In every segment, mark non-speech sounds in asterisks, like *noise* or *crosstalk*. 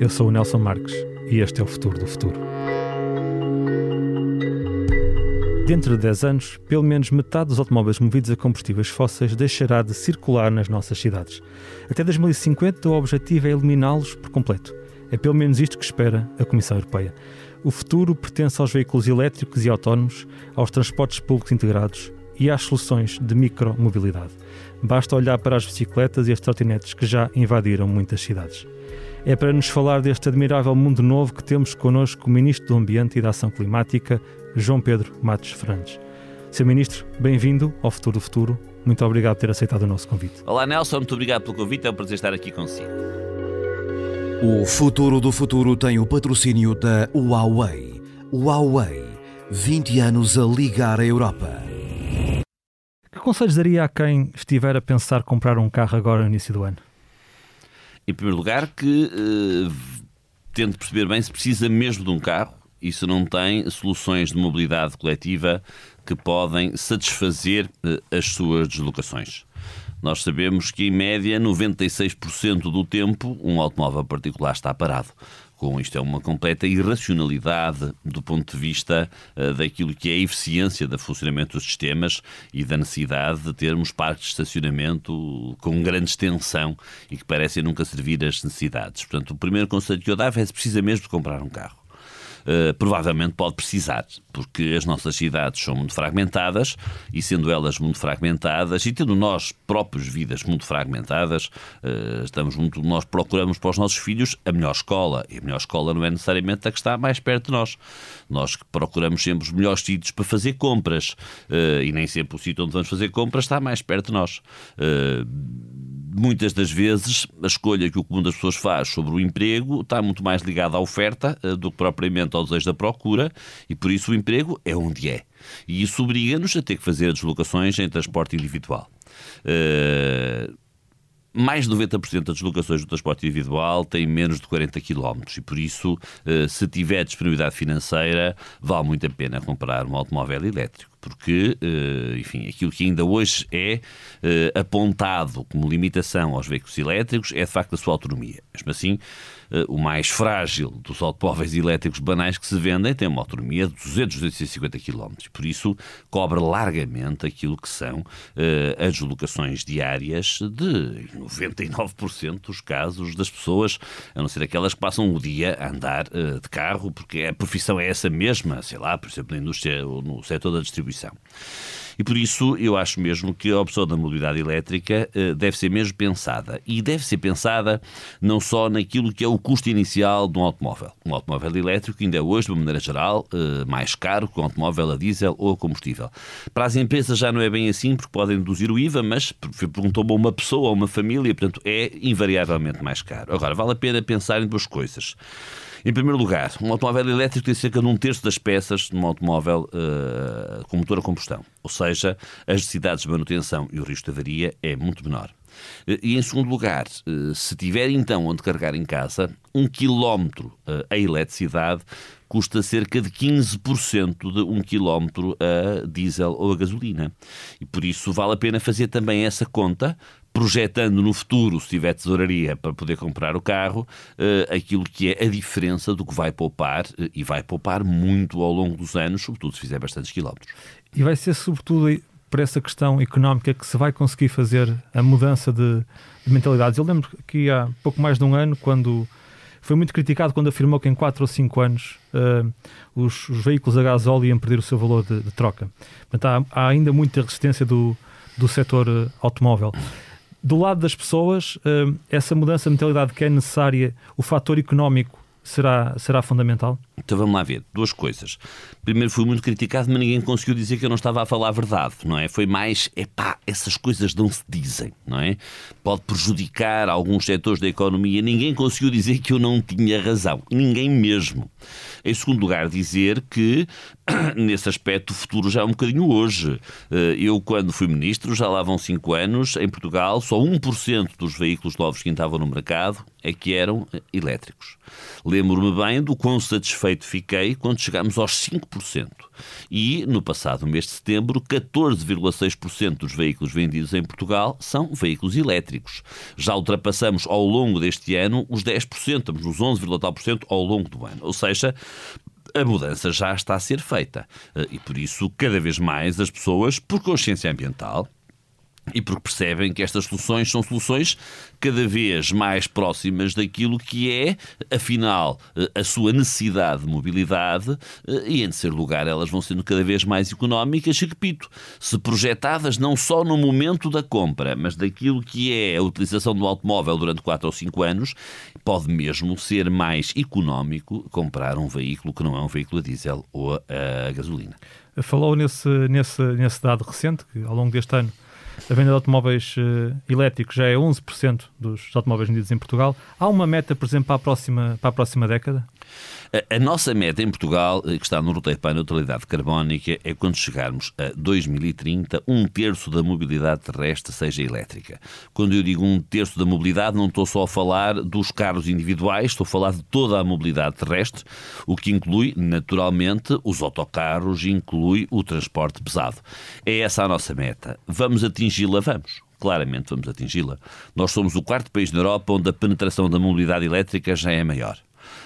eu sou o Nelson Marques e este é o Futuro do Futuro. Dentro de 10 anos, pelo menos metade dos automóveis movidos a combustíveis fósseis deixará de circular nas nossas cidades. Até 2050, o objetivo é eliminá-los por completo. É pelo menos isto que espera a Comissão Europeia. O futuro pertence aos veículos elétricos e autónomos, aos transportes públicos integrados e às soluções de micromobilidade. Basta olhar para as bicicletas e as trotinetes que já invadiram muitas cidades. É para nos falar deste admirável mundo novo que temos connosco o Ministro do Ambiente e da Ação Climática, João Pedro Matos Fernandes. Sr. Ministro, bem-vindo ao Futuro do Futuro. Muito obrigado por ter aceitado o nosso convite. Olá, Nelson. Muito obrigado pelo convite. É um prazer estar aqui consigo. O Futuro do Futuro tem o patrocínio da Huawei. Huawei, 20 anos a ligar a Europa. Que conselhos daria a quem estiver a pensar comprar um carro agora no início do ano? Em primeiro lugar, que uh, tente perceber bem se precisa mesmo de um carro e se não tem soluções de mobilidade coletiva que podem satisfazer uh, as suas deslocações. Nós sabemos que, em média, 96% do tempo, um automóvel particular está parado com isto é uma completa irracionalidade do ponto de vista uh, daquilo que é a eficiência do funcionamento dos sistemas e da necessidade de termos parques de estacionamento com grande extensão e que parecem nunca servir as necessidades. Portanto, o primeiro conselho que eu dava é se precisa mesmo de comprar um carro. Uh, provavelmente pode precisar, porque as nossas cidades são muito fragmentadas e, sendo elas muito fragmentadas e tendo nós próprios vidas muito fragmentadas, uh, estamos muito, nós procuramos para os nossos filhos a melhor escola e a melhor escola não é necessariamente a que está mais perto de nós. Nós procuramos sempre os melhores sítios para fazer compras uh, e nem sempre o sítio onde vamos fazer compras está mais perto de nós muitas das vezes a escolha que o comum das pessoas faz sobre o emprego está muito mais ligada à oferta do que propriamente ao desejo da procura e por isso o emprego é onde é. E isso obriga-nos a ter que fazer deslocações em transporte individual. Uh, mais de 90% das deslocações do transporte individual têm menos de 40 km e, por isso, eh, se tiver disponibilidade financeira, vale muito a pena comprar um automóvel elétrico, porque, eh, enfim, aquilo que ainda hoje é apontado como limitação aos veículos elétricos é, de facto, a sua autonomia. Mesmo assim, o mais frágil dos automóveis elétricos banais que se vendem tem uma autonomia de 200, 250 km. Por isso, cobra largamente aquilo que são uh, as deslocações diárias de 99% dos casos das pessoas, a não ser aquelas que passam o dia a andar uh, de carro, porque a profissão é essa mesma, sei lá, por exemplo, na indústria ou no setor da distribuição. E por isso eu acho mesmo que a opção da mobilidade elétrica uh, deve ser mesmo pensada. E deve ser pensada não só naquilo que é o custo inicial de um automóvel. Um automóvel elétrico ainda é hoje, de uma maneira geral, uh, mais caro que um automóvel a diesel ou a combustível. Para as empresas já não é bem assim, porque podem reduzir o IVA, mas perguntou-me a uma pessoa, a uma família, portanto é invariavelmente mais caro. Agora, vale a pena pensar em duas coisas. Em primeiro lugar, um automóvel elétrico tem cerca de um terço das peças de um automóvel uh, com motor a combustão. Ou seja, as necessidades de manutenção e o risco de avaria é muito menor. Eh, e em segundo lugar, eh, se tiver então onde carregar em casa, um quilómetro a eletricidade custa cerca de 15% de um quilómetro a diesel ou a gasolina. E por isso vale a pena fazer também essa conta projetando no futuro, se tiver tesouraria para poder comprar o carro, aquilo que é a diferença do que vai poupar, e vai poupar muito ao longo dos anos, sobretudo se fizer bastantes quilómetros. E vai ser sobretudo por essa questão económica que se vai conseguir fazer a mudança de, de mentalidades. Eu lembro que há pouco mais de um ano, quando foi muito criticado quando afirmou que em 4 ou 5 anos uh, os, os, veículos a gasóleo iam perder o seu valor de, de troca. Portanto, há, há, ainda muita resistência do, do setor automóvel do lado das pessoas, eh, essa mudança de mentalidade que é necessária, o fator económico será, será fundamental? Então vamos lá ver, duas coisas. Primeiro, fui muito criticado, mas ninguém conseguiu dizer que eu não estava a falar a verdade, não é? Foi mais, epá, essas coisas não se dizem, não é? Pode prejudicar alguns setores da economia. Ninguém conseguiu dizer que eu não tinha razão. Ninguém mesmo. Em segundo lugar, dizer que, *clears throat* nesse aspecto, o futuro já é um bocadinho hoje. Eh, eu, quando fui ministro, já lá vão cinco anos, em Portugal, só 1% dos veículos novos que entravam no mercado é que eram eh, elétricos. Lembro-me bem do quão satisfeito satisfeito fiquei quando chegámos aos 5%. E, no passado mês de setembro, 14,6% dos veículos vendidos em Portugal são veículos elétricos. Já ultrapassamos ao longo deste ano os 10%, estamos nos 11,tal% ao longo do ano. Ou seja, a mudança já está a ser feita. Eh, e por isso, cada vez mais, as pessoas, por consciência ambiental, e porque percebem que estas soluções são soluções cada vez mais próximas daquilo que é, afinal, a sua necessidade de mobilidade e, em terceiro lugar, elas vão sendo cada vez mais económicas e, repito, se projetadas não só no momento da compra, mas daquilo que é a utilização do automóvel durante 4 ou 5 anos, pode mesmo ser mais económico comprar um veículo que não é um veículo a diesel ou a gasolina. Falou nesse, nesse, nesse dado recente, que ao longo deste ano a venda de automóveis uh, elétricos já é 11% dos automóveis vendidos em Portugal. Há uma meta, por exemplo, para a próxima, para a próxima década? A, a nossa meta em Portugal, eh, que está no roteiro para a neutralidade carbónica, é quando chegarmos a 2030, um terço da mobilidade terrestre seja elétrica. Quando eu digo um terço da mobilidade, não estou só a falar dos carros individuais, estou a falar de toda a mobilidade terrestre, o que inclui, naturalmente, os autocarros, inclui o transporte pesado. É essa a nossa meta. Vamos atingi-la? Vamos claramente vamos atingi-la. Nós somos o quarto país na Europa onde a penetração da mobilidade elétrica já é maior.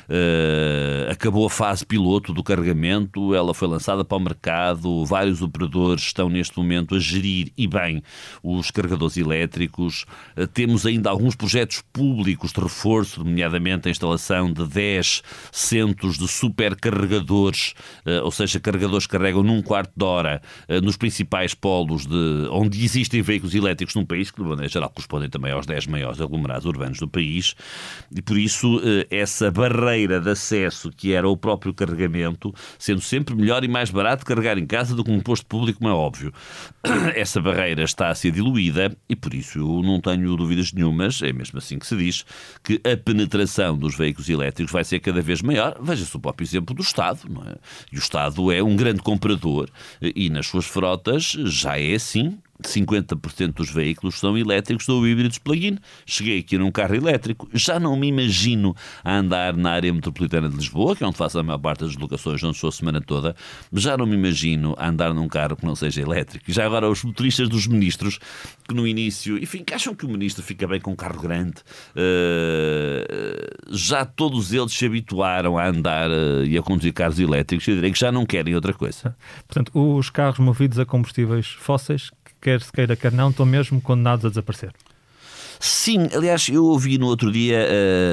Uh, acabou a fase piloto do carregamento, ela foi lançada para o mercado, vários operadores estão neste momento a gerir e bem os carregadores elétricos. Uh, temos ainda alguns projetos públicos de reforço, nomeadamente a instalação de 10 centros de supercarregadores, uh, ou seja, carregadores que carregam num quarto de hora nos principais polos de, onde existem veículos elétricos num país, que de maneira geral correspondem também aos 10 maiores aglomerados urbanos do país, e por isso essa barreira de acesso que era o próprio carregamento, sendo sempre melhor e mais barato carregar em casa do que um posto público, como é óbvio. *clears throat* Essa barreira está a ser diluída e por isso eu não tenho dúvidas nenhumas, é mesmo assim que se diz, que a penetração dos veículos elétricos vai ser cada vez maior. Veja-se o próprio exemplo do Estado, não é? E o Estado é um grande comprador e nas suas frotas já é assim 50% dos veículos são elétricos ou híbridos plug-in. Cheguei aqui num carro elétrico, já não me imagino a andar na área metropolitana de Lisboa, que é onde faço a maior parte das deslocações, onde sou a semana toda, já não me imagino a andar num carro que não seja elétrico. Já agora os motoristas dos ministros, que no início, enfim, que acham que o ministro fica bem com um carro grande, uh, já todos eles se habituaram a andar uh, e a conduzir carros elétricos, eu direi que já não querem outra coisa. Portanto, os carros movidos a combustíveis fósseis quer se queira, quer não, estão mesmo condenados a desaparecer. Sim, aliás, eu ouvi no outro dia,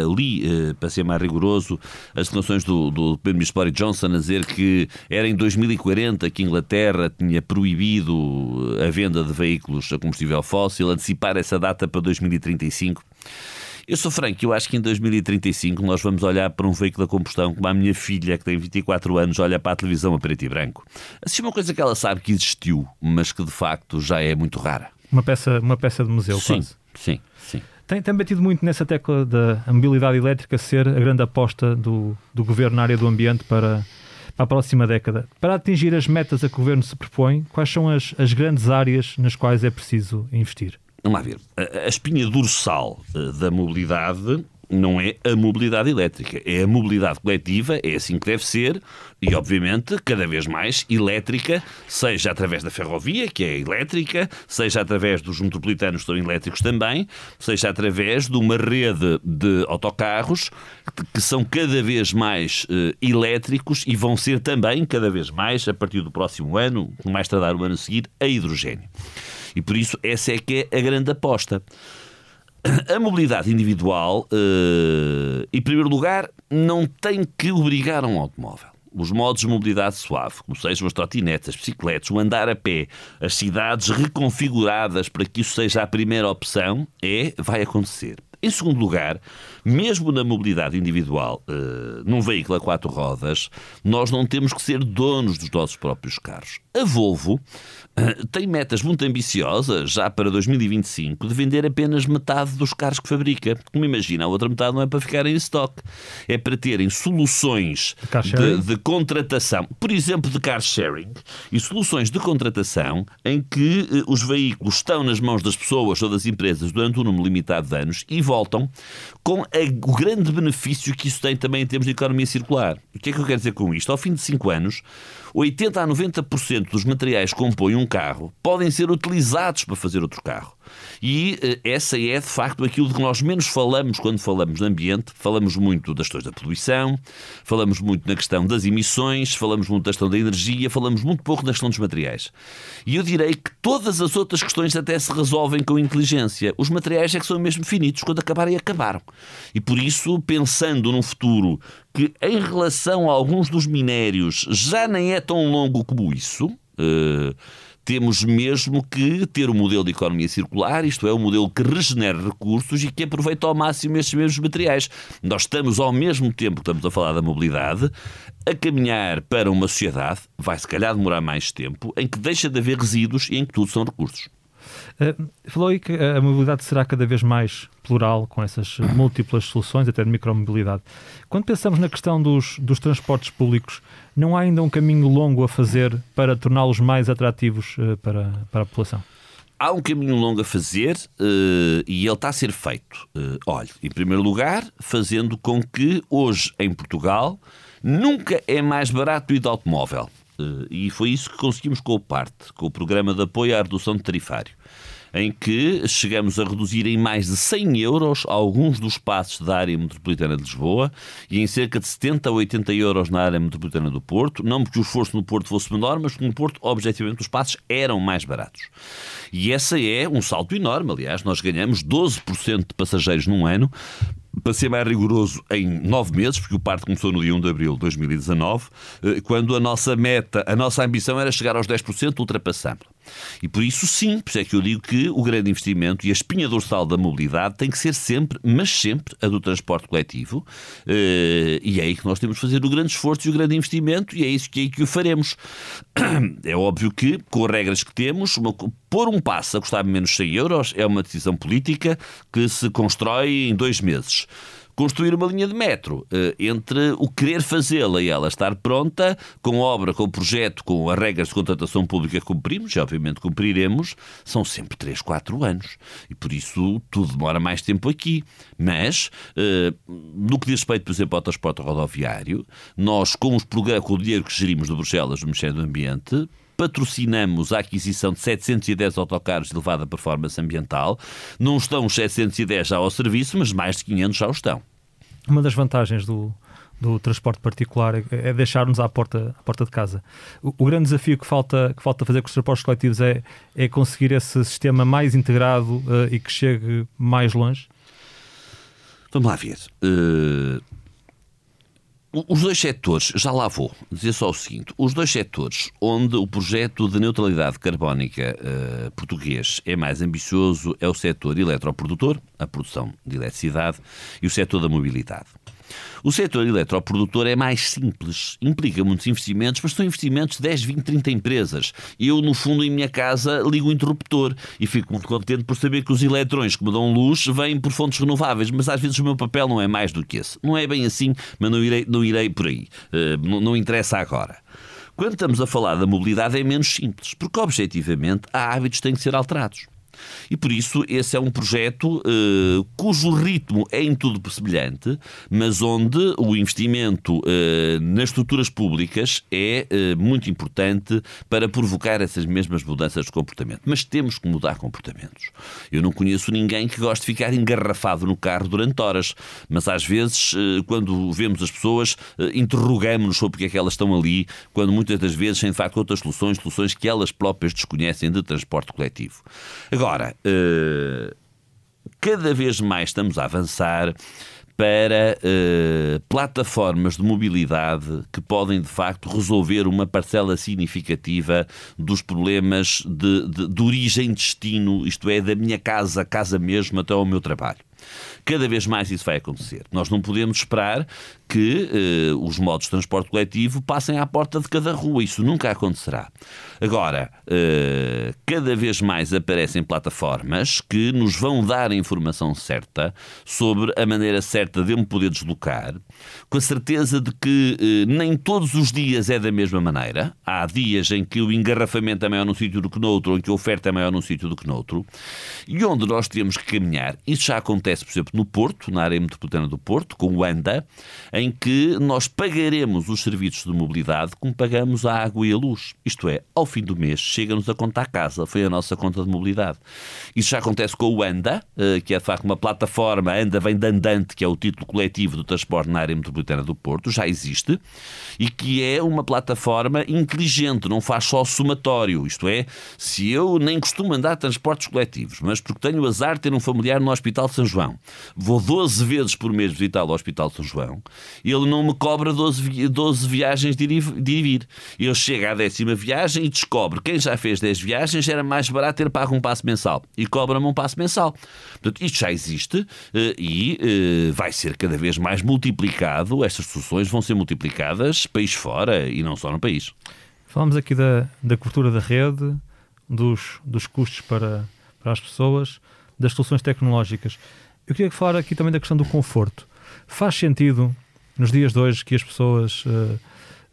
uh, li, uh, para ser mais rigoroso, as declarações do, do Primeiro-Ministro Boris Johnson a dizer que era em 2040 que a Inglaterra tinha proibido a venda de veículos a combustível fóssil, antecipar essa data para 2035. Eu sou franco, eu acho que em 2035 nós vamos olhar para um veículo a combustão como a minha filha, que tem 24 anos, olha para a televisão a preto e branco. Assim, uma coisa que ela sabe que existiu, mas que de facto já é muito rara. Uma peça, uma peça de museu, sim, quase. Sim, sim. Tem, tem batido muito nessa tecla da mobilidade elétrica ser a grande aposta do, do governo na área do ambiente para, para a próxima década. Para atingir as metas a que o governo se propõe, quais são as, as grandes áreas nas quais é preciso investir? Vamos lá ver. A, espinha dorsal eh, da mobilidade não é a mobilidade elétrica, é a mobilidade coletiva, é assim que deve ser, e obviamente cada vez mais elétrica, seja através da ferrovia, que é elétrica, seja através dos metropolitanos que são elétricos também, seja através de uma rede de autocarros que são cada vez mais uh, elétricos e vão ser também cada vez mais, a partir do próximo ano, mais tardar o ano a seguir, a hidrogênio. E por isso essa é que é a grande aposta. A mobilidade individual, uh, em primeiro lugar, não tem que obrigar a um automóvel. Os modos de mobilidade suave, como sejam as trotinetes, as bicicletas, o andar a pé, as cidades reconfiguradas para que isso seja a primeira opção, é, vai acontecer. Em segundo lugar, mesmo na mobilidade individual, uh, num veículo a quatro rodas, nós não temos que ser donos dos nossos próprios carros. A Volvo *clears throat* tem metas muito ambiciosas, já para 2025, de vender apenas metade dos carros que fabrica. Como imagina, a outra metade não é para ficar em estoque, é para terem soluções de, de contratação, por exemplo, de car sharing, e soluções de contratação em que uh, os veículos estão nas mãos das pessoas ou das empresas durante um número limitado de anos e voltam, com a, o grande benefício que isso tem também em termos de economia circular. O que é que eu quero dizer com isto? Ao fim de 5 anos, 80 a 90% dos materiais que compõem um carro podem ser utilizados para fazer outro carro. E eh, essa é, de facto, aquilo que nós menos falamos quando falamos de ambiente. Falamos muito das questões da poluição, falamos muito na questão das emissões, falamos muito da questão da energia, falamos muito pouco na questão dos materiais. E eu direi que todas as outras questões até se resolvem com inteligência. Os materiais é que são mesmo finitos. Quando acabarem, acabaram. E por isso, pensando num futuro que, em relação a alguns dos minérios, já nem é tão longo como isso. Uh, temos mesmo que ter um modelo de economia circular, isto é, um modelo que regenera recursos e que aproveita ao máximo estes mesmos materiais. Nós estamos, ao mesmo tempo que estamos a falar da mobilidade, a caminhar para uma sociedade, vai se calhar demorar mais tempo, em que deixa de haver resíduos e em que tudo são recursos. Uh, falou aí que a mobilidade será cada vez mais plural, com essas múltiplas soluções, até de micromobilidade. Quando pensamos na questão dos, dos transportes públicos, não há ainda um caminho longo a fazer para torná-los mais atrativos uh, para, para a população? há um caminho longo a fazer uh, e ele está a ser feito. Uh, olha, em primeiro lugar, fazendo com que hoje em Portugal nunca é mais barato ir de automóvel. Uh, e foi isso que conseguimos com o PARTE, com o Programa de Apoio à Redução de Tarifário em que chegamos a reduzir em mais de 100 euros alguns dos passos da área metropolitana de Lisboa e em cerca de 70 a 80 euros na área metropolitana do Porto, não porque o esforço no Porto fosse menor, mas porque no Porto, objetivamente, os passos eram mais baratos. E essa é um salto enorme, aliás, nós ganhamos 12% de passageiros num ano, para ser mais rigoroso, em nove meses, porque o parto começou no dia 1 de abril de 2019, eh, quando a nossa meta, a nossa ambição era chegar aos 10%, ultrapassamos. E por isso, sim, por isso é que eu digo que o grande investimento e a espinha dorsal da mobilidade tem que ser sempre, mas sempre, a do transporte coletivo. Eh, e é aí que nós temos de fazer o grande esforço e o grande investimento, e é isso que é aí que o faremos. *clears throat* É óbvio que, com as regras que temos, uma, pôr um passo a custar menos 100 euros é uma decisão política que se constrói em dois meses construir uma linha de metro eh, entre o querer fazê-la e ela estar pronta, com obra, com projeto, com as regras de contratação pública que cumprimos, e obviamente cumpriremos, são sempre 3, 4 anos. E por isso tudo demora mais tempo aqui. Mas, eh, no que diz respeito, por exemplo, ao transporte rodoviário, nós, com, os com o dinheiro que gerimos de Bruxelas, do Ministério do Ambiente, patrocinamos a aquisição de 710 autocarros de elevada performance ambiental. Não estão os 710 já ao serviço, mas mais de 500 já o estão. Uma das vantagens do, do transporte particular é, é deixar-nos à porta, à porta de casa. O, o, grande desafio que falta, que falta fazer com os transportes coletivos é, é conseguir esse sistema mais integrado uh, e que chegue mais longe? Vamos lá ver. Uh, os dois setores, já lá vou dizer só o seguinte: os dois setores onde o projeto de neutralidade carbónica uh, português é mais ambicioso é o setor eletroprodutor, a produção de eletricidade, e o setor da mobilidade. O setor eletroprodutor é mais simples, implica muitos investimentos, mas são investimentos de 10, 20, 30 empresas. Eu, no fundo, em minha casa, ligo o interruptor e fico muito contente por saber que os eletrões que me dão luz vêm por fontes renováveis, mas às vezes o meu papel não é mais do que esse. Não é bem assim, mas não irei, não irei por aí. Uh, não, não interessa agora. Quando estamos a falar da mobilidade é menos simples, porque objetivamente há hábitos que têm que ser alterados. E por isso esse é um projeto uh, cujo ritmo é em tudo semelhante, mas onde o investimento uh, nas estruturas públicas é uh, muito importante para provocar essas mesmas mudanças de comportamento. Mas temos que mudar comportamentos. Eu não conheço ninguém que goste de ficar engarrafado no carro durante horas, mas às vezes, quando vemos as pessoas, interrogamos-nos sobre porque é que elas estão ali, quando muitas das vezes têm de facto outras soluções, soluções que elas próprias desconhecem de transporte coletivo. Agora, uh, cada vez mais estamos a avançar para uh, plataformas de mobilidade que podem, de facto, resolver uma parcela significativa dos problemas de, de, de origem-destino, isto é, da minha casa, casa mesmo, até ao meu trabalho. Cada vez mais isso vai acontecer. Nós não podemos esperar que eh, os modos de transporte coletivo passem à porta de cada rua. Isso nunca acontecerá. Agora, eh, cada vez mais aparecem plataformas que nos vão dar a informação certa sobre a maneira certa de eu me poder deslocar, com a certeza de que eh, nem todos os dias é da mesma maneira. Há dias em que o engarrafamento é maior num sítio do que no outro, ou em que a oferta é maior num sítio do que no outro, e onde nós temos que caminhar. Isso já acontece, por exemplo, no Porto, na área metropolitana do Porto, com o ANDA, em que nós pagaremos os serviços de mobilidade como pagamos a água e a luz. Isto é, ao fim do mês, chega-nos a conta à casa, foi a nossa conta de mobilidade. Isso já acontece com o ANDA, eh, que é de facto uma plataforma, ANDA vem de andante, que é o título coletivo do transporte na área metropolitana do Porto, já existe, e que é uma plataforma inteligente, não faz só somatório. Isto é, se eu nem costumo andar transportes coletivos, mas porque tenho o azar de ter um familiar no Hospital de São João, vou 12 vezes por mês visitar o Hospital de São João, ele não me cobra 12, 12 viagens de ir e vir. Ele chega à décima viagem e descobre quem já fez 10 viagens era mais barato ter pago um passo mensal e cobra-me um passo mensal. Portanto, isto já existe eh, e eh, vai ser cada vez mais multiplicado, estas soluções vão ser multiplicadas país fora e não só no país. Falamos aqui da, da cobertura da rede, dos, dos custos para, para as pessoas, das soluções tecnológicas. Eu queria falar aqui também da questão do conforto. Faz sentido, nos dias de hoje, que as pessoas uh,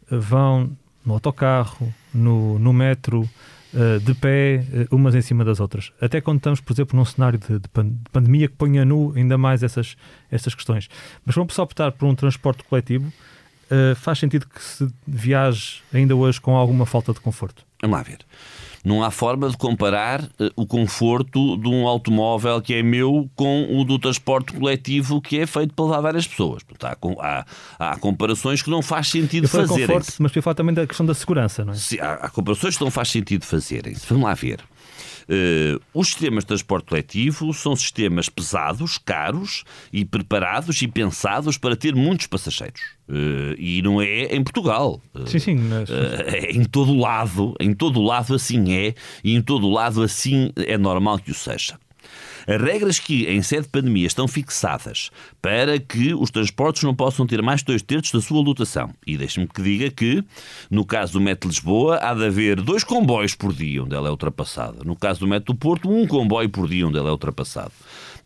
vão no autocarro, no, no metro, uh, de pé, uh, umas em cima das outras. Até quando estamos, por exemplo, num cenário de, de, pandemia que ponha nu ainda mais essas, essas questões. Mas vamos só optar por um transporte coletivo, faz sentido que se viaje ainda hoje com alguma falta de conforto? Vamos lá ver. Não há forma de comparar uh, o conforto de um automóvel que é meu com o do transporte coletivo que é feito para levar várias pessoas. Portanto, há, há, há comparações que não faz sentido fazerem. Conforto, mas para falar também da questão da segurança, não é? Sim, há, há comparações que não faz sentido fazerem. Vamos lá ver. Uh, os sistemas de transporte coletivo são sistemas pesados, caros e preparados e pensados para ter muitos passageiros. Uh, e não é em Portugal. Sim, sim. Mas... é em todo lado, em todo lado assim é, e em todo lado assim é normal que o seja. As regras que, em sede de pandemia, estão fixadas para que os transportes não possam ter mais de dois terços da sua lotação. E deixe-me que diga que, no caso do Metro Lisboa, há de haver dois comboios por dia onde ela é ultrapassada. No caso do Metro do Porto, um comboio por dia onde ela é ultrapassado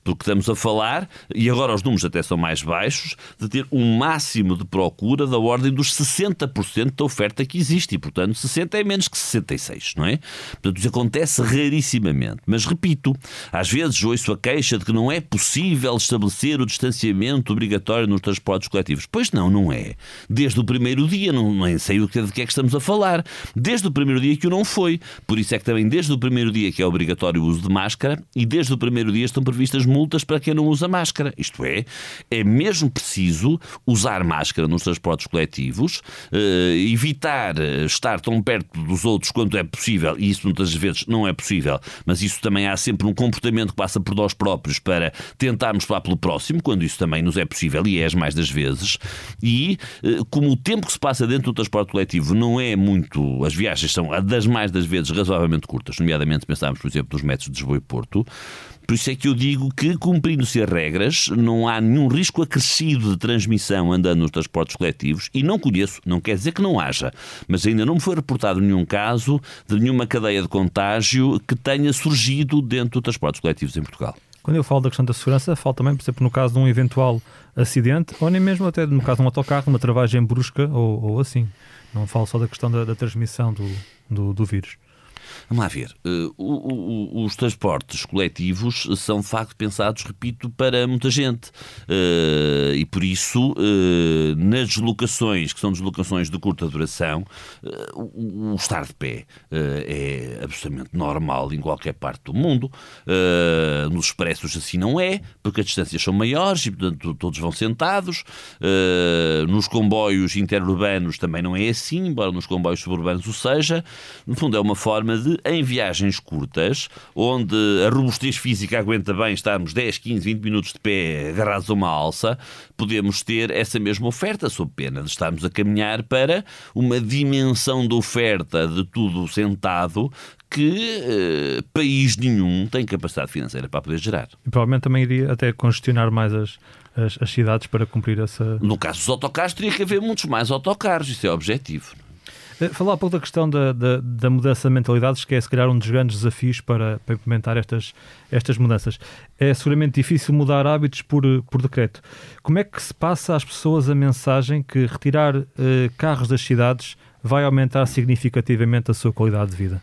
porque estamos a falar, e agora os números até são mais baixos, de ter um máximo de procura da ordem dos 60% da oferta que existe. E, portanto, 60 é menos que 66, não é? Portanto, isso acontece rarissimamente. Mas, repito, às vezes ouço a queixa de que não é possível estabelecer o distanciamento obrigatório nos transportes coletivos. Pois não, não é. Desde o primeiro dia, não, nem sei o que, de que é que estamos a falar. Desde o primeiro dia que o não foi. Por isso é que também desde o primeiro dia que é obrigatório o uso de máscara e desde o primeiro dia estão previstas multas para quem não usa máscara. Isto é, é mesmo preciso usar máscara nos transportes coletivos, eh, evitar eh, estar tão perto dos outros quanto é possível, e isso muitas vezes não é possível, mas isso também há sempre um comportamento que passa por nós próprios para tentarmos falar pelo próximo, quando isso também nos é possível, e é as mais das vezes. E eh, como o tempo que se passa dentro do transporte coletivo não é muito. As viagens são das mais das vezes razoavelmente curtas, nomeadamente pensamos, por exemplo, nos metros de Lisboa e Porto. Por isso é que eu digo que, cumprindo-se as regras, não há nenhum risco acrescido de transmissão andando nos transportes coletivos e não conheço, não quer dizer que não haja, mas ainda não me foi reportado nenhum caso de nenhuma cadeia de contágio que tenha surgido dentro dos transportes coletivos em Portugal. Quando eu falo da questão da segurança, falo também, por exemplo, no caso de um eventual acidente, ou nem mesmo até no caso de um autocarro, uma travagem brusca ou, ou assim. Não falo só da questão da, da transmissão do, do, do vírus. Vamos lá ver. Uh, o, o, os transportes coletivos são de facto pensados, repito, para muita gente. Uh, e por isso, uh, nas deslocações, que são deslocações de curta duração, o, o, estar de pé é absolutamente normal em qualquer parte do mundo. nos expressos assim não é, porque as distâncias são maiores e, portanto, todos vão sentados. nos comboios interurbanos também não é assim, embora nos comboios suburbanos o seja. No fundo, é uma forma de em viagens curtas, onde a robustez física aguenta bem estarmos 10, 15, 20 minutos de pé agarrados a uma alça, podemos ter essa mesma oferta, sob pena de estarmos a caminhar para uma dimensão de oferta de tudo sentado que eh, país nenhum tem capacidade financeira para poder gerar. E provavelmente também iria até congestionar mais as, as, as, cidades para cumprir essa. No caso dos autocarros, teria que haver muitos mais autocarros, isso é o objetivo. Eh, falar um pouco da questão da, da, da, mudança de mentalidades, que é se calhar um dos grandes desafios para, para implementar estas, estas mudanças. É seguramente difícil mudar hábitos por, por decreto. Como é que se passa às pessoas a mensagem que retirar uh, carros das cidades vai aumentar significativamente a sua qualidade de vida?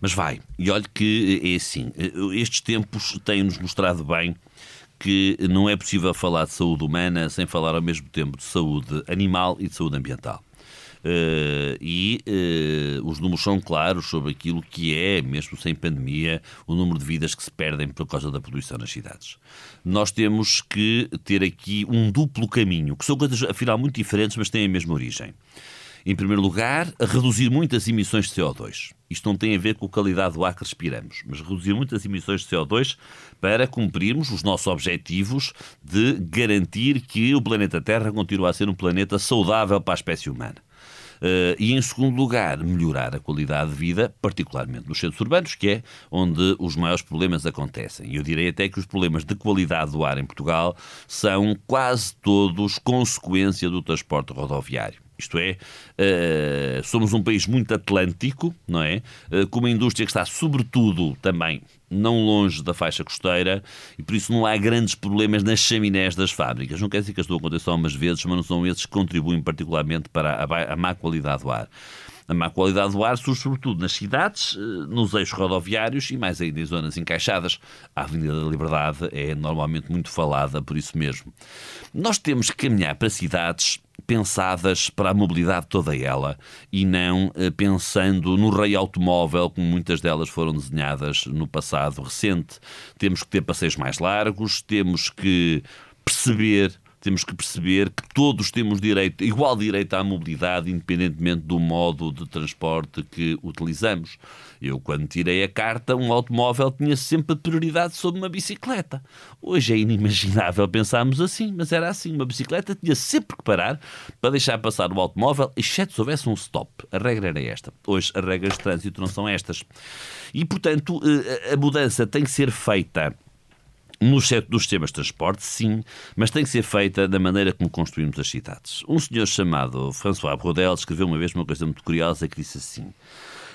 Mas vai. E olhe que é assim, eh, estes tempos têm-nos mostrado bem que não é possível falar de saúde humana sem falar ao mesmo tempo de saúde animal e de saúde ambiental. Uh, e uh, os números são claros sobre aquilo que é, mesmo sem pandemia, o número de vidas que se perdem por causa da poluição nas cidades. Nós temos que ter aqui um duplo caminho, que são coisas afinal muito diferentes, mas têm a mesma origem. Em primeiro lugar, reduzir muitas emissões de CO2. Isto não tem a ver com a qualidade do ar que respiramos, mas reduzir muitas emissões de CO2 para cumprirmos os nossos objetivos de garantir que o planeta Terra continua a ser um planeta saudável para a espécie humana. Uh, e, em segundo lugar, melhorar a qualidade de vida, particularmente nos centros urbanos, que é onde os maiores problemas acontecem. E eu direi até que os problemas de qualidade do ar em Portugal são quase todos consequência do transporte rodoviário. Isto é, uh, somos um país muito atlântico, não é? Uh, com uma indústria que está, sobretudo, também não longe da faixa costeira e por isso não há grandes problemas nas chaminés das fábricas. Não quer dizer que as não aconteçam umas vezes, mas não são esses que contribuem particularmente para a, a má qualidade do ar. A má qualidade do ar surge sobretudo nas cidades, eh, nos eixos rodoviários e mais ainda em zonas encaixadas. A Avenida da Liberdade é normalmente muito falada por isso mesmo. Nós temos que caminhar para cidades pensadas para a mobilidade toda ela e não eh, pensando no rei automóvel, como muitas delas foram desenhadas no passado recente. Temos que ter passeios mais largos, temos que perceber temos que perceber que todos temos direito, igual direito à mobilidade, independentemente do modo de transporte que utilizamos. Eu, quando tirei a carta, um automóvel tinha sempre prioridade sobre uma bicicleta. Hoje é inimaginável pensarmos assim, mas era assim. Uma bicicleta tinha sempre que parar para deixar passar o automóvel, exceto se houvesse um stop. A regra era esta. Hoje as regras de trânsito não são estas. E, portanto, eh, a mudança tem que ser feita no setor dos sistemas de transporte, sim, mas tem que ser feita da maneira como construímos as cidades. Um senhor chamado François Brodel escreveu uma vez uma coisa muito curiosa que disse assim: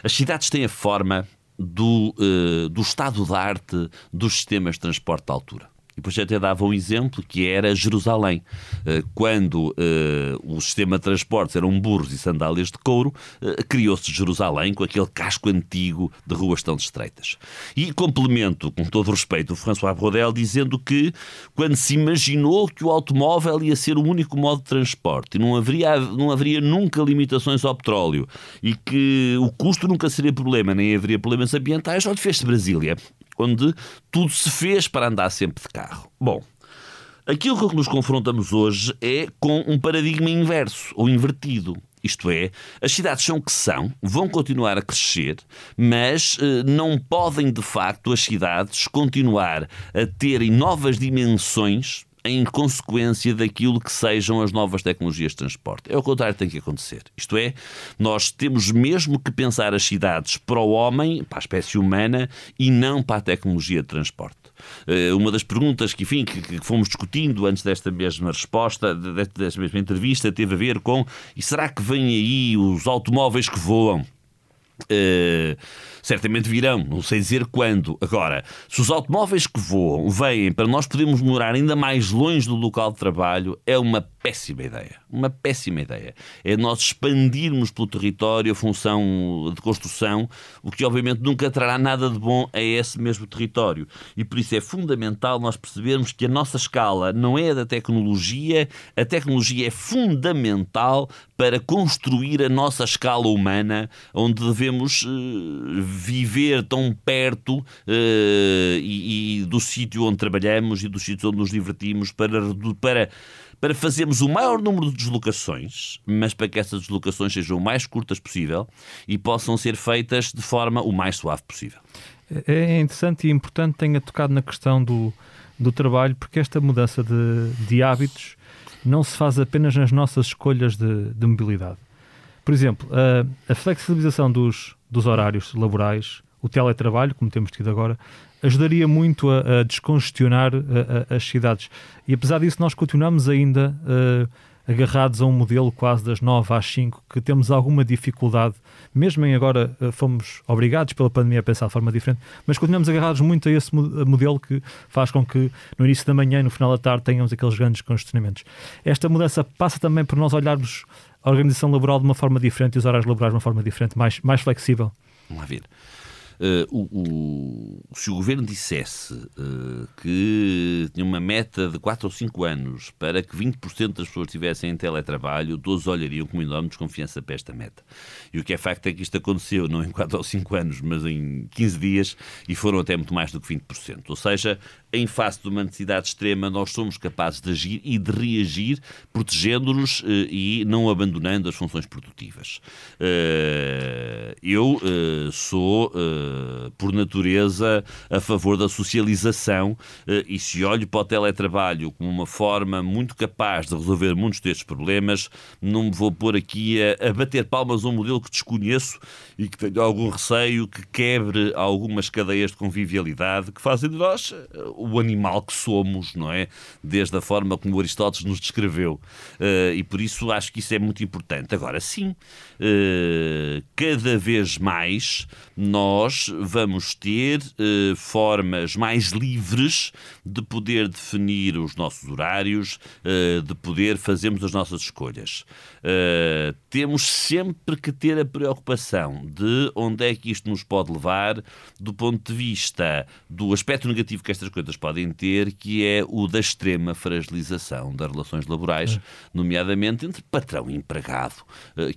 As cidades têm a forma do, uh, do estado da arte dos sistemas de transporte de altura. E depois até dava um exemplo que era Jerusalém. Eh, quando uh, o sistema de transportes eram burros e sandálias de couro, uh, criou-se Jerusalém com aquele casco antigo de ruas tão estreitas. E complemento, com todo o respeito, o François Brodel dizendo que quando se imaginou que o automóvel ia ser o único modo de transporte e não haveria, não haveria nunca limitações ao petróleo e que o custo nunca seria problema, nem haveria problemas ambientais, onde fez-se Brasília onde tudo se fez para andar sempre de carro. Bom, aquilo com que nos confrontamos hoje é com um paradigma inverso ou invertido. Isto é, as cidades são o que são, vão continuar a crescer, mas eh, não podem de facto as cidades continuar a terem novas dimensões em consequência daquilo que sejam as novas tecnologias de transporte. É o contrário que tem que acontecer. Isto é, nós temos mesmo que pensar as cidades para o homem, para a espécie humana, e não para a tecnologia de transporte. Eh, uma das perguntas que, enfim, que, fomos discutindo antes desta mesma resposta, desta mesma entrevista, teve a ver com e será que vêm aí os automóveis que voam? Uh, certamente virão, não sei dizer quando. Agora, se os automóveis que voam vêm para nós podermos morar ainda mais longe do local de trabalho, é uma péssima ideia. Uma péssima ideia. É nós expandirmos pelo território a função de construção, o que obviamente nunca trará nada de bom a esse mesmo território. E por isso é fundamental nós percebermos que a nossa escala não é a da tecnologia, a tecnologia é fundamental para construir a nossa escala humana, onde devemos uh, viver tão perto uh, e, e, do sítio onde trabalhamos e do sítio onde nos divertimos para, para para fazermos o maior número de deslocações, mas para que essas deslocações sejam o mais curtas possível e possam ser feitas de forma o mais suave possível. É interessante e importante tenha tocado na questão do, do trabalho, porque esta mudança de, de hábitos não se faz apenas nas nossas escolhas de, de mobilidade. Por exemplo, a, a flexibilização dos, dos horários laborais, o teletrabalho, como temos tido agora, ajudaria muito a, a descongestionar a, a, as cidades. E apesar disso, nós continuamos ainda uh, agarrados a um modelo quase das 9 às 5, que temos alguma dificuldade, mesmo em agora uh, fomos obrigados pela pandemia a pensar de forma diferente, mas continuamos agarrados muito a esse modelo que faz com que no início da manhã e no final da tarde tenhamos aqueles grandes congestionamentos. Esta mudança passa também por nós olharmos a organização laboral de uma forma diferente e os horários laborais de uma forma diferente, mais, mais flexível. Vamos lá ver. Uh, o, o, se o governo dissesse uh, que tinha uma meta de 4 ou 5 anos para que 20% das pessoas estivessem em teletrabalho, todos olhariam com enorme desconfiança para esta meta. E o que é facto é que isto aconteceu não em 4 ou 5 anos, mas em 15 dias e foram até muito mais do que 20%. Ou seja, em face de uma necessidade extrema, nós somos capazes de agir e de reagir, protegendo-nos uh, e não abandonando as funções produtivas. eu sou eh, por natureza, a favor da socialização e se olho para o teletrabalho como uma forma muito capaz de resolver muitos destes problemas, não me vou pôr aqui a, bater palmas a um modelo que desconheço e que tenho algum receio que quebre algumas cadeias de convivialidade que fazem de nós eh, o animal que somos, não é? Desde a forma como Aristóteles nos descreveu. Uh, e por isso acho que isso é muito importante. Agora, sim, uh, cada vez mais nós vamos ter uh, formas mais livres de poder definir os nossos horários, de poder fazermos as nossas escolhas. Temos sempre que ter a preocupação de onde é que isto nos pode levar do ponto de vista do aspecto negativo que estas coisas podem ter, que é o da extrema fragilização das relações laborais, nomeadamente entre patrão e empregado,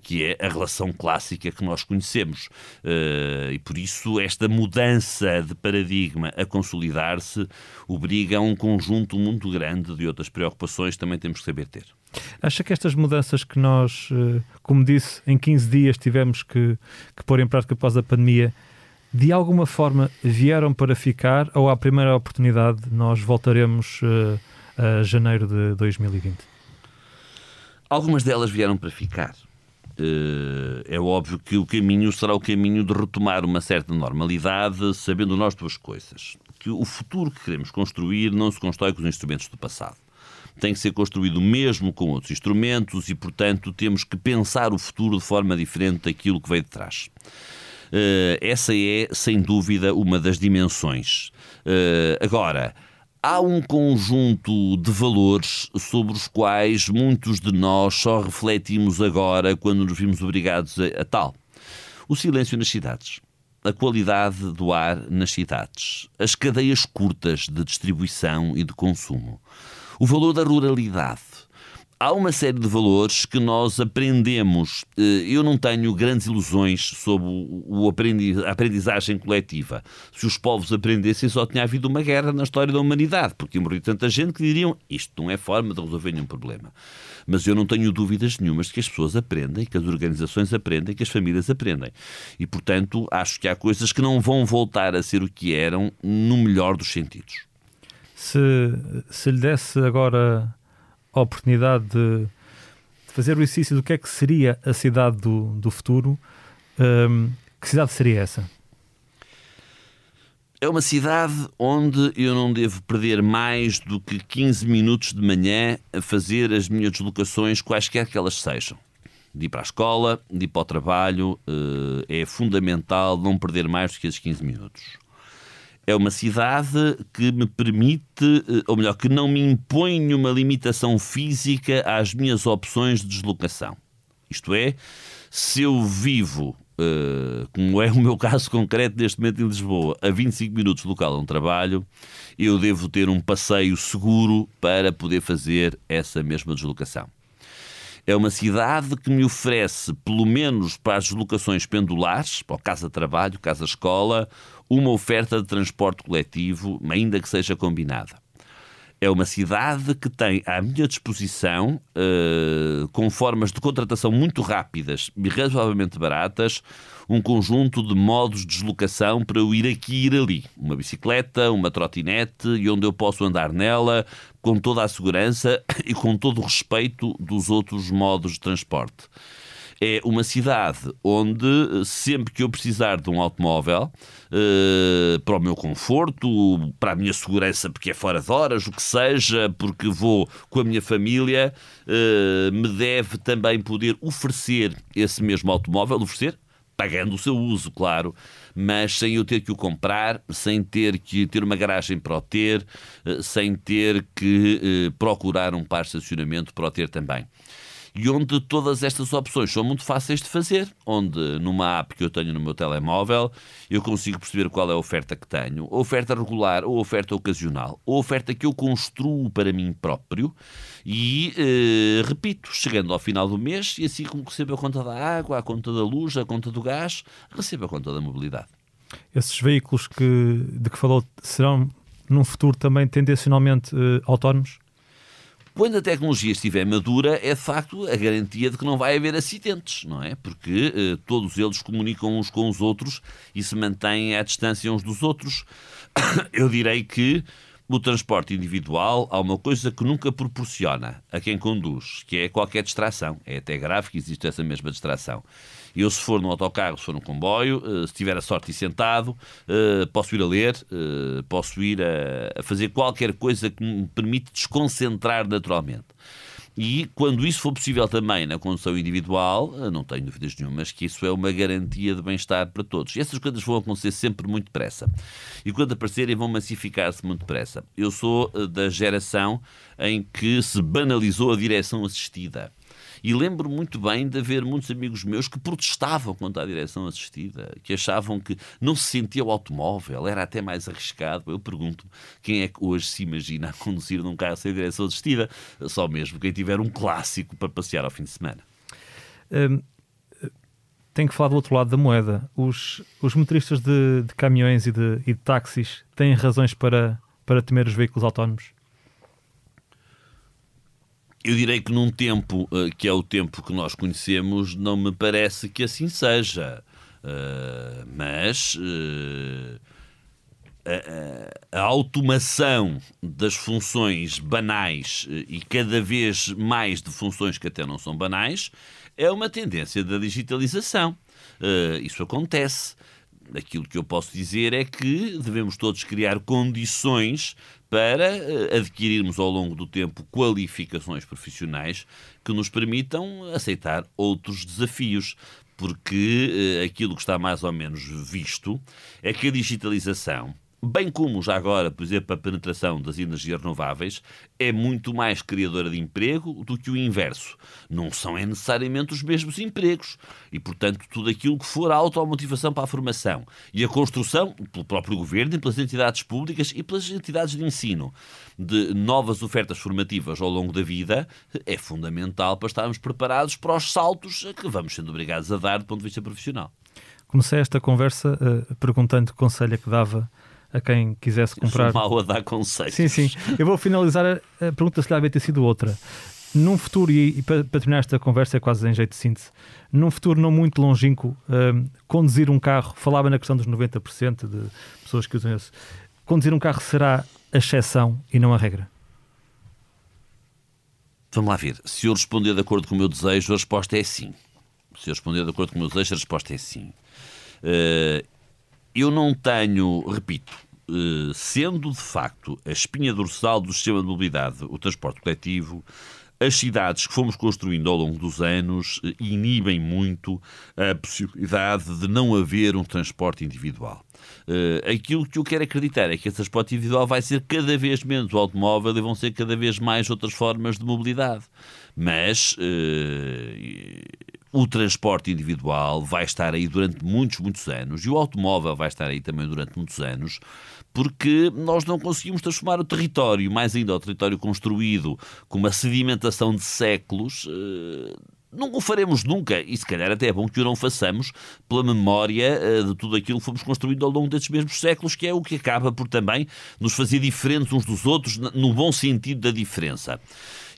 que é a relação clássica que nós conhecemos. E por isso esta mudança de paradigma a consolidar-se obriga a um conjunto muito grande de outras preocupações que também temos que saber ter. Acha que estas mudanças que nós, eh, como disse, em 15 dias tivemos que, que pôr em prática após a pandemia, de alguma forma vieram para ficar ou à primeira oportunidade nós voltaremos uh, a janeiro de 2020? Algumas delas vieram para ficar. Uh, é óbvio que o caminho será o caminho de retomar uma certa normalidade, sabendo nós duas coisas. Que o futuro que queremos construir não se constrói com os instrumentos do passado. Tem que ser construído mesmo com outros instrumentos e, portanto, temos que pensar o futuro de forma diferente daquilo que veio de trás. Uh, essa é, sem dúvida, uma das dimensões. Uh, agora, Há um conjunto de valores sobre os quais muitos de nós só refletimos agora quando nos vimos obrigados a, a tal. O silêncio nas cidades, a qualidade do ar nas cidades, as cadeias curtas de distribuição e de consumo, o valor da ruralidade, há uma série de valores que nós aprendemos. Eh, eu não tenho grandes ilusões sobre a aprendizagem coletiva. Se os povos aprendessem, só tinha havido uma guerra na história da humanidade, porque morreu tanta gente que diriam isto não é forma de resolver nenhum problema. Mas eu não tenho dúvidas nenhumas que as pessoas aprendem, que as organizações aprendem, que as famílias aprendem. E, portanto, acho que há coisas que não vão voltar a ser o que eram no melhor dos sentidos. Se, se lhe desse agora a oportunidade de, fazer o exercício do que é que seria a cidade do, do futuro, um, que cidade seria essa? É uma cidade onde eu não devo perder mais do que 15 minutos de manhã a fazer as minhas deslocações, quaisquer que elas sejam. De ir para a escola, de ir para o trabalho, eh, é fundamental não perder mais do que esses 15 minutos é uma cidade que me permite, eh, ou melhor, que não me impõe nenhuma limitação física às minhas opções de deslocação. Isto é, se eu vivo, uh, como é o meu caso concreto neste momento em Lisboa, a 25 minutos do local onde trabalho, eu devo ter um passeio seguro para poder fazer essa mesma deslocação. É uma cidade que me oferece, pelo menos para as deslocações pendulares, para casa-trabalho, casa-escola, uma oferta de transporte coletivo, ainda que seja combinada. É uma cidade que tem à minha disposição, uh, com formas de contratação muito rápidas e razoavelmente baratas, um conjunto de modos de deslocação para eu ir aqui e ir ali. Uma bicicleta, uma trotinete e onde eu posso andar nela com toda a segurança *coughs* e com todo o respeito dos outros modos de transporte é uma cidade onde, sempre que eu precisar de um automóvel, uh, para o meu conforto, para a minha segurança, porque é fora de horas, o que seja, porque vou com a minha família, uh, me deve também poder oferecer esse mesmo automóvel, oferecer, pagando o seu uso, claro, mas sem eu ter que o comprar, sem ter que ter uma garagem para o ter, eh, sem ter que procurar um par de estacionamento para o ter também. E onde todas estas opções são muito fáceis de fazer, onde numa app que eu tenho no meu telemóvel eu consigo perceber qual é a oferta que tenho, a oferta regular ou a oferta ocasional, ou a oferta que eu construo para mim próprio e, eh, repito, chegando ao final do mês e assim como recebo a conta da água, a conta da luz, a conta do gás, recebo a conta da mobilidade. Esses veículos que, de que falou serão num futuro também tendencionalmente eh, autónomos? Quando a tecnologia estiver madura, é de facto a garantia de que não vai haver acidentes, não é? Porque eh, todos eles comunicam uns com os outros e se mantêm à distância uns dos outros. *coughs* Eu direi que o transporte individual há uma coisa que nunca proporciona a quem conduz, que é qualquer distração. É até grave que existe essa mesma distração. Eu, se for no autocarro, se for no comboio, eh, se tiver a sorte e sentado, eh, posso ir a ler, eh, posso ir a fazer qualquer coisa que me permite desconcentrar naturalmente. E quando isso for possível também na condução individual, não tenho dúvidas nenhumas que isso é uma garantia de bem-estar para todos. E essas coisas vão acontecer sempre muito depressa. E quando aparecerem, vão massificar-se muito depressa. Eu sou da geração em que se banalizou a direção assistida. E lembro muito bem de haver muitos amigos meus que protestavam contra a direção assistida, que achavam que não se sentia o automóvel, era até mais arriscado. Eu pergunto quem é que hoje se imagina a conduzir num carro sem direção assistida? Só mesmo quem tiver um clássico para passear ao fim de semana. Hum, tenho que falar do outro lado da moeda. Os, os motoristas de, de caminhões e de, e de táxis têm razões para, para temer os veículos autónomos? Eu direi que num tempo uh, que é o tempo que nós conhecemos, não me parece que assim seja. Uh, mas uh, a, a, automação das funções banais e cada vez mais de funções que até não são banais é uma tendência da digitalização. isso acontece. Aquilo que eu posso dizer é que devemos todos criar condições para eh, adquirirmos ao longo do tempo qualificações profissionais que nos permitam aceitar outros desafios. Porque eh, aquilo que está mais ou menos visto é que a digitalização bem como já agora, por exemplo, a penetração das energias renováveis, é muito mais criadora de emprego do que o inverso. Não são é necessariamente os mesmos empregos. E, portanto, tudo aquilo que for a automotivação para a formação e a construção, pelo próprio governo e pelas entidades públicas e pelas entidades de ensino, de novas ofertas formativas ao longo da vida, é fundamental para estarmos preparados para os saltos que vamos sendo obrigados a dar do ponto de vista profissional. Comecei esta conversa uh, perguntando que conselho é que dava a quem quisesse comprar. Eu sou mal a dar conselhos. Sim, sim. Eu vou finalizar a, a pergunta se lhe havia ter sido outra. Num futuro, e, e para, para, terminar esta conversa é quase em jeito de síntese, num futuro não muito longínquo, um, conduzir um carro, falava na questão dos 90% de pessoas que usam esse, conduzir um carro será a exceção e não a regra? Vamos lá ver. Se eu responder de acordo com o meu desejo, a resposta é sim. Se eu responder de acordo com o meu desejo, a resposta é sim. Uh, eu não tenho, repito, eh, sendo de facto a espinha dorsal do sistema de mobilidade o transporte coletivo, as cidades que fomos construindo ao longo dos anos eh, inibem muito a possibilidade de não haver um transporte individual. Uh, aquilo que eu quero acreditar é que esse transporte individual vai ser cada vez menos o automóvel e vão ser cada vez mais outras formas de mobilidade. Mas o transporte individual vai estar aí durante muitos, muitos anos e o automóvel vai estar aí também durante muitos anos, porque nós não conseguimos transformar o território, mais ainda o território construído com uma sedimentação de séculos. Eh, não o faremos nunca, e se calhar até é bom que o não façamos pela memória eh, de tudo aquilo que fomos construindo ao longo destes mesmos séculos, que é o que acaba por também nos fazer diferentes uns dos outros, no bom sentido da diferença.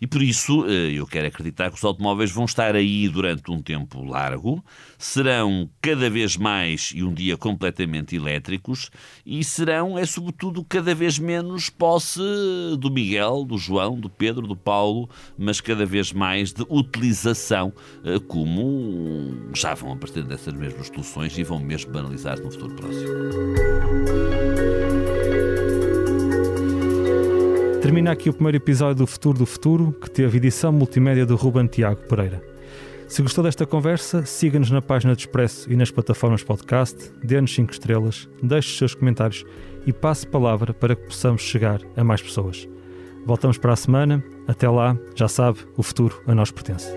E por isso eh, eu quero acreditar que os automóveis vão estar aí durante um tempo largo, serão cada vez mais e um dia completamente elétricos e serão, é sobretudo, cada vez menos posse do Miguel, do João, do Pedro, do Paulo, mas cada vez mais de utilização, eh, como já vão aparecer dessas mesmas soluções e vão mesmo banalizar no futuro próximo. Termina aqui o primeiro episódio do Futuro do Futuro, que teve edição multimédia do Ruben Tiago Pereira. Se gostou desta conversa, siga-nos na página do Expresso e nas plataformas podcast, dê-nos 5 estrelas, deixe os seus comentários e passe palavra para que possamos chegar a mais pessoas. Voltamos para a semana. Até lá, já sabe, o futuro a nós pertence.